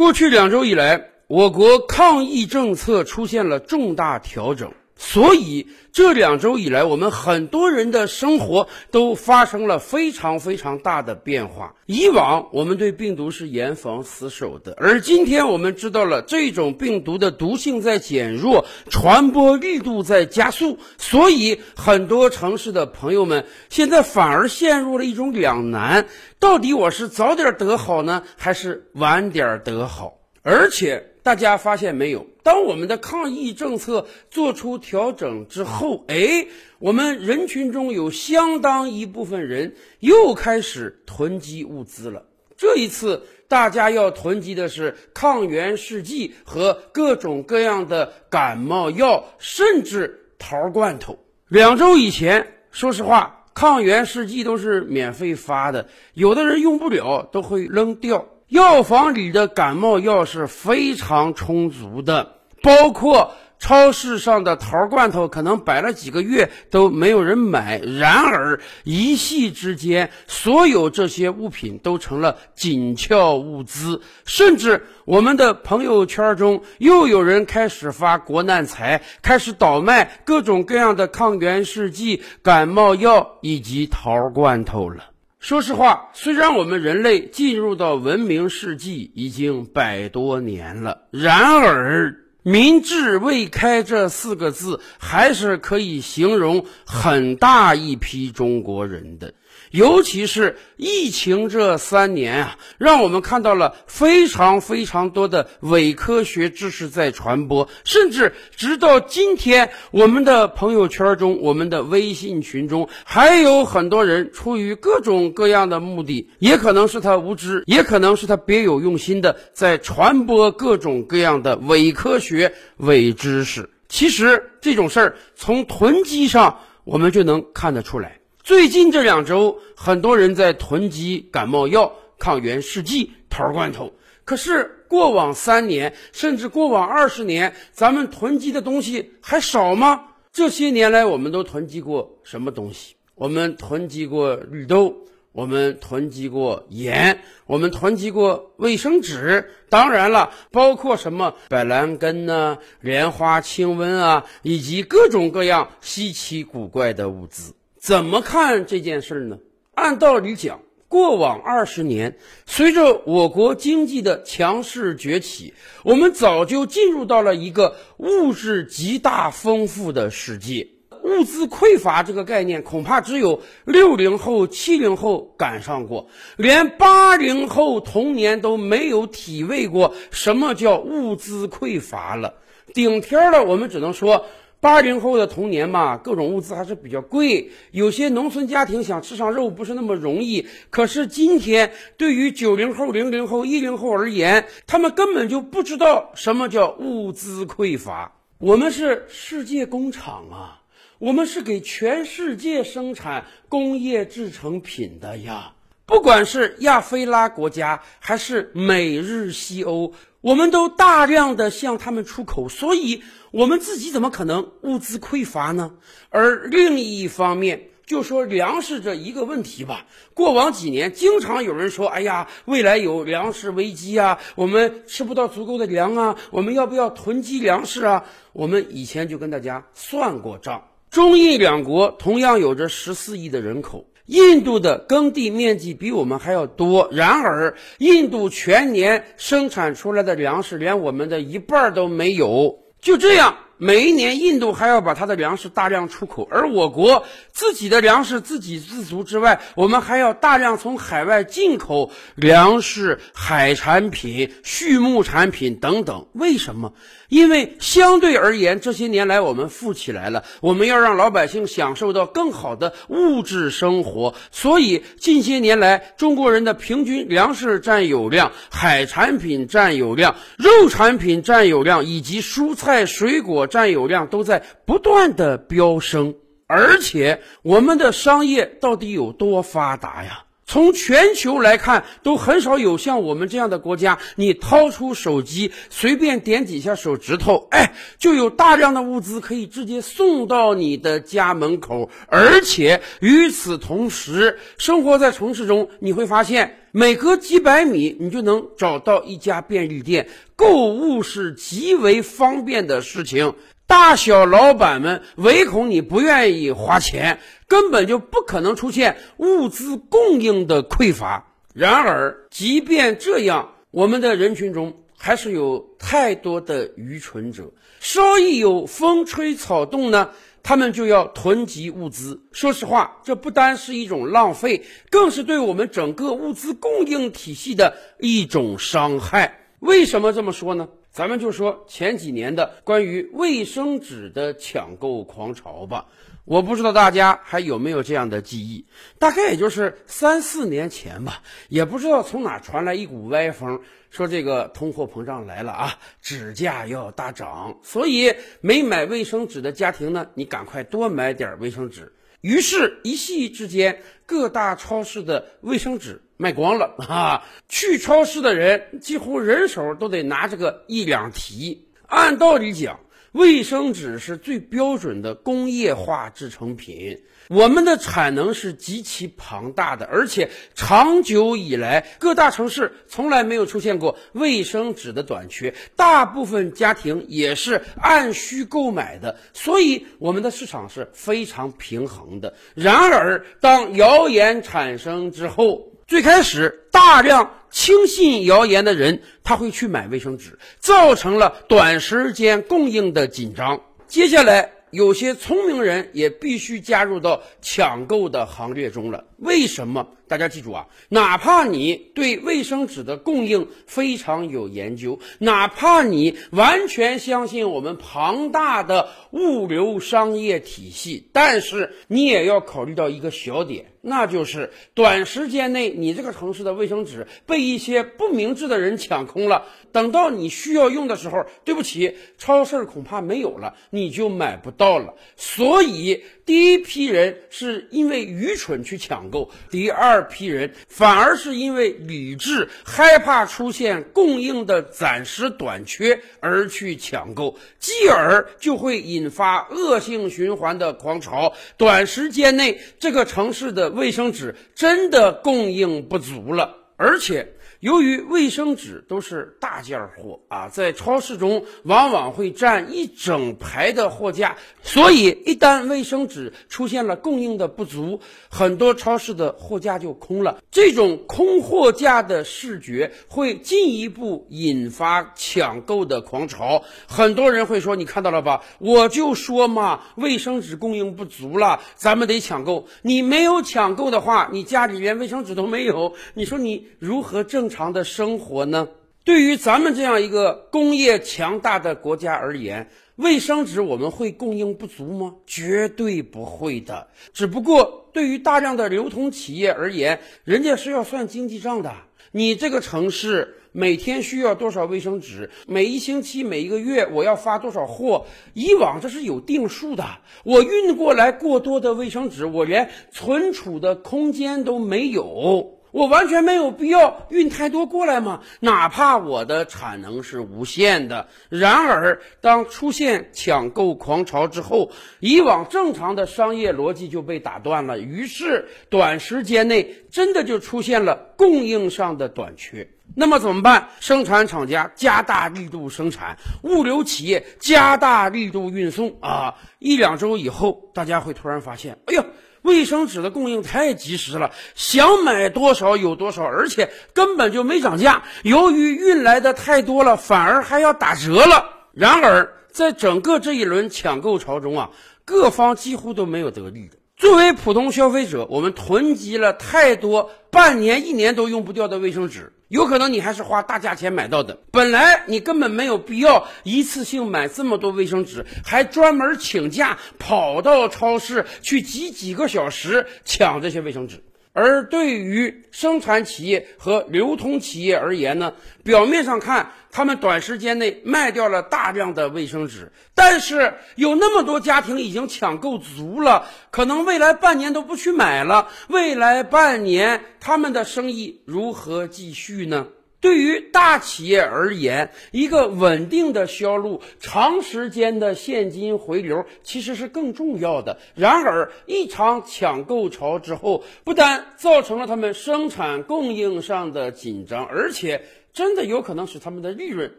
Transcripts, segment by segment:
过去两周以来，我国抗疫政策出现了重大调整。所以这两周以来，我们很多人的生活都发生了非常非常大的变化。以往我们对病毒是严防死守的，而今天我们知道了这种病毒的毒性在减弱，传播力度在加速，所以很多城市的朋友们现在反而陷入了一种两难：到底我是早点得好呢，还是晚点得好？而且。大家发现没有？当我们的抗疫政策做出调整之后，哎，我们人群中有相当一部分人又开始囤积物资了。这一次，大家要囤积的是抗原试剂和各种各样的感冒药，甚至桃罐头。两周以前，说实话，抗原试剂都是免费发的，有的人用不了都会扔掉。药房里的感冒药是非常充足的，包括超市上的桃罐头，可能摆了几个月都没有人买。然而一夕之间，所有这些物品都成了紧俏物资，甚至我们的朋友圈中又有人开始发国难财，开始倒卖各种各样的抗原试剂、感冒药以及桃罐头了。说实话，虽然我们人类进入到文明世纪已经百多年了，然而“民智未开”这四个字还是可以形容很大一批中国人的。尤其是疫情这三年啊，让我们看到了非常非常多的伪科学知识在传播，甚至直到今天，我们的朋友圈中、我们的微信群中，还有很多人出于各种各样的目的，也可能是他无知，也可能是他别有用心的在传播各种各样的伪科学、学伪知识。其实这种事儿从囤积上我们就能看得出来。最近这两周，很多人在囤积感冒药、抗原试剂、桃罐头。可是过往三年，甚至过往二十年，咱们囤积的东西还少吗？这些年来，我们都囤积过什么东西？我们囤积过绿豆，我们囤积过盐，我们囤积过卫生纸。当然了，包括什么板蓝根呐、莲花清瘟啊，以及各种各样稀奇古怪的物资。怎么看这件事呢？按道理讲，过往二十年，随着我国经济的强势崛起，我们早就进入到了一个物质极大丰富的世界。物资匮乏这个概念，恐怕只有六零后、七零后赶上过，连八零后童年都没有体味过什么叫物资匮乏了。顶天了，我们只能说。八零后的童年嘛，各种物资还是比较贵，有些农村家庭想吃上肉不是那么容易。可是今天，对于九零后、零零后、一零后而言，他们根本就不知道什么叫物资匮乏。我们是世界工厂啊，我们是给全世界生产工业制成品的呀。不管是亚非拉国家还是美日西欧，我们都大量的向他们出口，所以。我们自己怎么可能物资匮乏呢？而另一方面，就说粮食这一个问题吧。过往几年，经常有人说：“哎呀，未来有粮食危机啊，我们吃不到足够的粮啊，我们要不要囤积粮食啊？”我们以前就跟大家算过账，中印两国同样有着十四亿的人口，印度的耕地面积比我们还要多，然而印度全年生产出来的粮食连我们的一半都没有。就这样，每一年印度还要把它的粮食大量出口，而我国自己的粮食自给自足之外，我们还要大量从海外进口粮食、海产品、畜牧产品等等。为什么？因为相对而言，这些年来我们富起来了，我们要让老百姓享受到更好的物质生活，所以近些年来，中国人的平均粮食占有量、海产品占有量、肉产品占有量以及蔬菜水果占有量都在不断的飙升。而且，我们的商业到底有多发达呀？从全球来看，都很少有像我们这样的国家，你掏出手机，随便点几下手指头，哎，就有大量的物资可以直接送到你的家门口。而且与此同时，生活在城市中，你会发现，每隔几百米你就能找到一家便利店，购物是极为方便的事情。大小老板们唯恐你不愿意花钱，根本就不可能出现物资供应的匮乏。然而，即便这样，我们的人群中还是有太多的愚蠢者，稍一有风吹草动呢，他们就要囤积物资。说实话，这不单是一种浪费，更是对我们整个物资供应体系的一种伤害。为什么这么说呢？咱们就说前几年的关于卫生纸的抢购狂潮吧，我不知道大家还有没有这样的记忆，大概也就是三四年前吧，也不知道从哪传来一股歪风，说这个通货膨胀来了啊，纸价要大涨，所以没买卫生纸的家庭呢，你赶快多买点卫生纸。于是，一夕之间，各大超市的卫生纸卖光了啊！去超市的人几乎人手都得拿着个一两提。按道理讲，卫生纸是最标准的工业化制成品。我们的产能是极其庞大的，而且长久以来，各大城市从来没有出现过卫生纸的短缺，大部分家庭也是按需购买的，所以我们的市场是非常平衡的。然而，当谣言产生之后，最开始大量轻信谣言的人，他会去买卫生纸，造成了短时间供应的紧张。接下来。有些聪明人也必须加入到抢购的行列中了。为什么？大家记住啊，哪怕你对卫生纸的供应非常有研究，哪怕你完全相信我们庞大的物流商业体系，但是你也要考虑到一个小点，那就是短时间内你这个城市的卫生纸被一些不明智的人抢空了，等到你需要用的时候，对不起，超市恐怕没有了，你就买不到了。所以。第一批人是因为愚蠢去抢购，第二二批人反而是因为理智，害怕出现供应的暂时短缺而去抢购，继而就会引发恶性循环的狂潮。短时间内，这个城市的卫生纸真的供应不足了，而且。由于卫生纸都是大件货啊，在超市中往往会占一整排的货架，所以一旦卫生纸出现了供应的不足，很多超市的货架就空了。这种空货架的视觉会进一步引发抢购的狂潮。很多人会说：“你看到了吧？我就说嘛，卫生纸供应不足了，咱们得抢购。你没有抢购的话，你家里连卫生纸都没有，你说你如何挣？”常的生活呢？对于咱们这样一个工业强大的国家而言，卫生纸我们会供应不足吗？绝对不会的。只不过对于大量的流通企业而言，人家是要算经济账的。你这个城市每天需要多少卫生纸？每一星期、每一个月我要发多少货？以往这是有定数的。我运过来过多的卫生纸，我连存储的空间都没有。我完全没有必要运太多过来嘛，哪怕我的产能是无限的。然而，当出现抢购狂潮之后，以往正常的商业逻辑就被打断了。于是，短时间内真的就出现了供应上的短缺。那么怎么办？生产厂家加大力度生产，物流企业加大力度运送啊！一两周以后，大家会突然发现，哎呀！卫生纸的供应太及时了，想买多少有多少，而且根本就没涨价。由于运来的太多了，反而还要打折了。然而，在整个这一轮抢购潮中啊，各方几乎都没有得利的。作为普通消费者，我们囤积了太多半年、一年都用不掉的卫生纸。有可能你还是花大价钱买到的，本来你根本没有必要一次性买这么多卫生纸，还专门请假跑到超市去挤几个小时抢这些卫生纸。而对于生产企业和流通企业而言呢，表面上看，他们短时间内卖掉了大量的卫生纸，但是有那么多家庭已经抢购足了，可能未来半年都不去买了。未来半年他们的生意如何继续呢？对于大企业而言，一个稳定的销路、长时间的现金回流其实是更重要的。然而，一场抢购潮之后，不但造成了他们生产供应上的紧张，而且真的有可能使他们的利润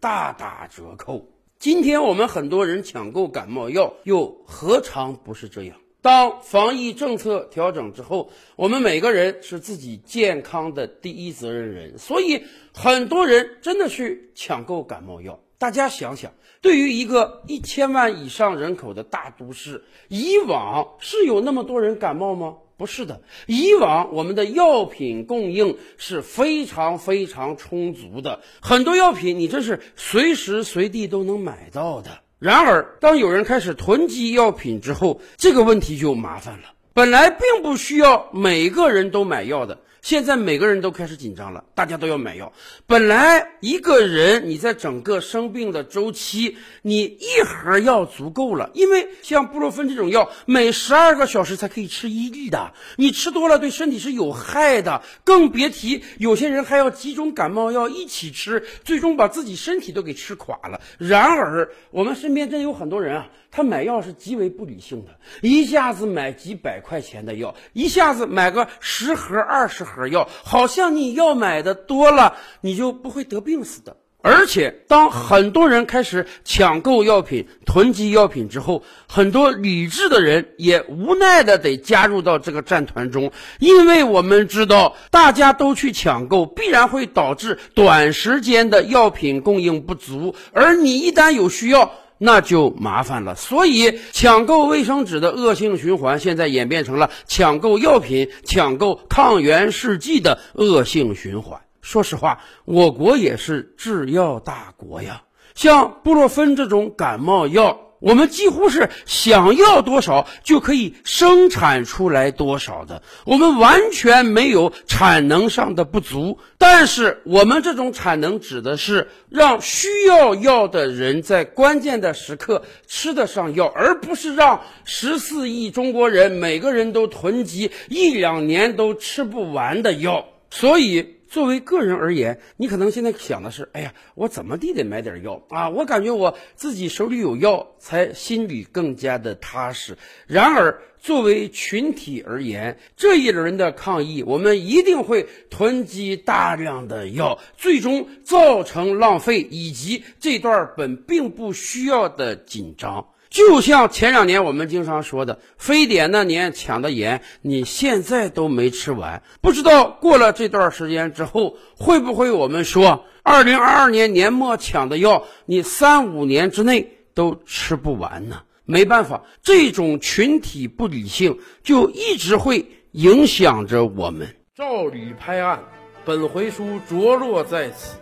大打折扣。今天我们很多人抢购感冒药，又何尝不是这样？当防疫政策调整之后，我们每个人是自己健康的第一责任人，所以很多人真的去抢购感冒药。大家想想，对于一个一千万以上人口的大都市，以往是有那么多人感冒吗？不是的，以往我们的药品供应是非常非常充足的，很多药品你这是随时随地都能买到的。然而，当有人开始囤积药品之后，这个问题就麻烦了。本来并不需要每个人都买药的。现在每个人都开始紧张了，大家都要买药。本来一个人你在整个生病的周期，你一盒药足够了，因为像布洛芬这种药，每十二个小时才可以吃一粒的，你吃多了对身体是有害的。更别提有些人还要几种感冒药一起吃，最终把自己身体都给吃垮了。然而，我们身边真有很多人啊。他买药是极为不理性的，一下子买几百块块钱的药，一下子买个十盒、二十盒药，好像你要买的多了，你就不会得病似的。而且，当很多人开始抢购药品、囤积药品之后，很多理智的人也无奈的得加入到这个战团中，因为我们知道，大家都去抢购，必然会导致短时间的药品供应不足，而你一旦有需要。那就麻烦了，所以抢购卫生纸的恶性循环，现在演变成了抢购药品、抢购抗原试剂的恶性循环。说实话，我国也是制药大国呀，像布洛芬这种感冒药。我们几乎是想要多少就可以生产出来多少的，我们完全没有产能上的不足。但是我们这种产能指的是让需要药的人在关键的时刻吃得上药，而不是让十四亿中国人每个人都囤积一两年都吃不完的药。所以。作为个人而言，你可能现在想的是：哎呀，我怎么地得买点药啊！我感觉我自己手里有药，才心里更加的踏实。然而，作为群体而言，这一轮的抗议，我们一定会囤积大量的药，最终造成浪费以及这段本并不需要的紧张。就像前两年我们经常说的，非典那年抢的盐，你现在都没吃完，不知道过了这段时间之后，会不会我们说，二零二二年年末抢的药，你三五年之内都吃不完呢？没办法，这种群体不理性就一直会影响着我们。照理拍案，本回书着落在此，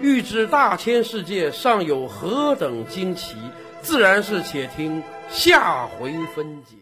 欲知大千世界尚有何等惊奇？自然是，且听下回分解。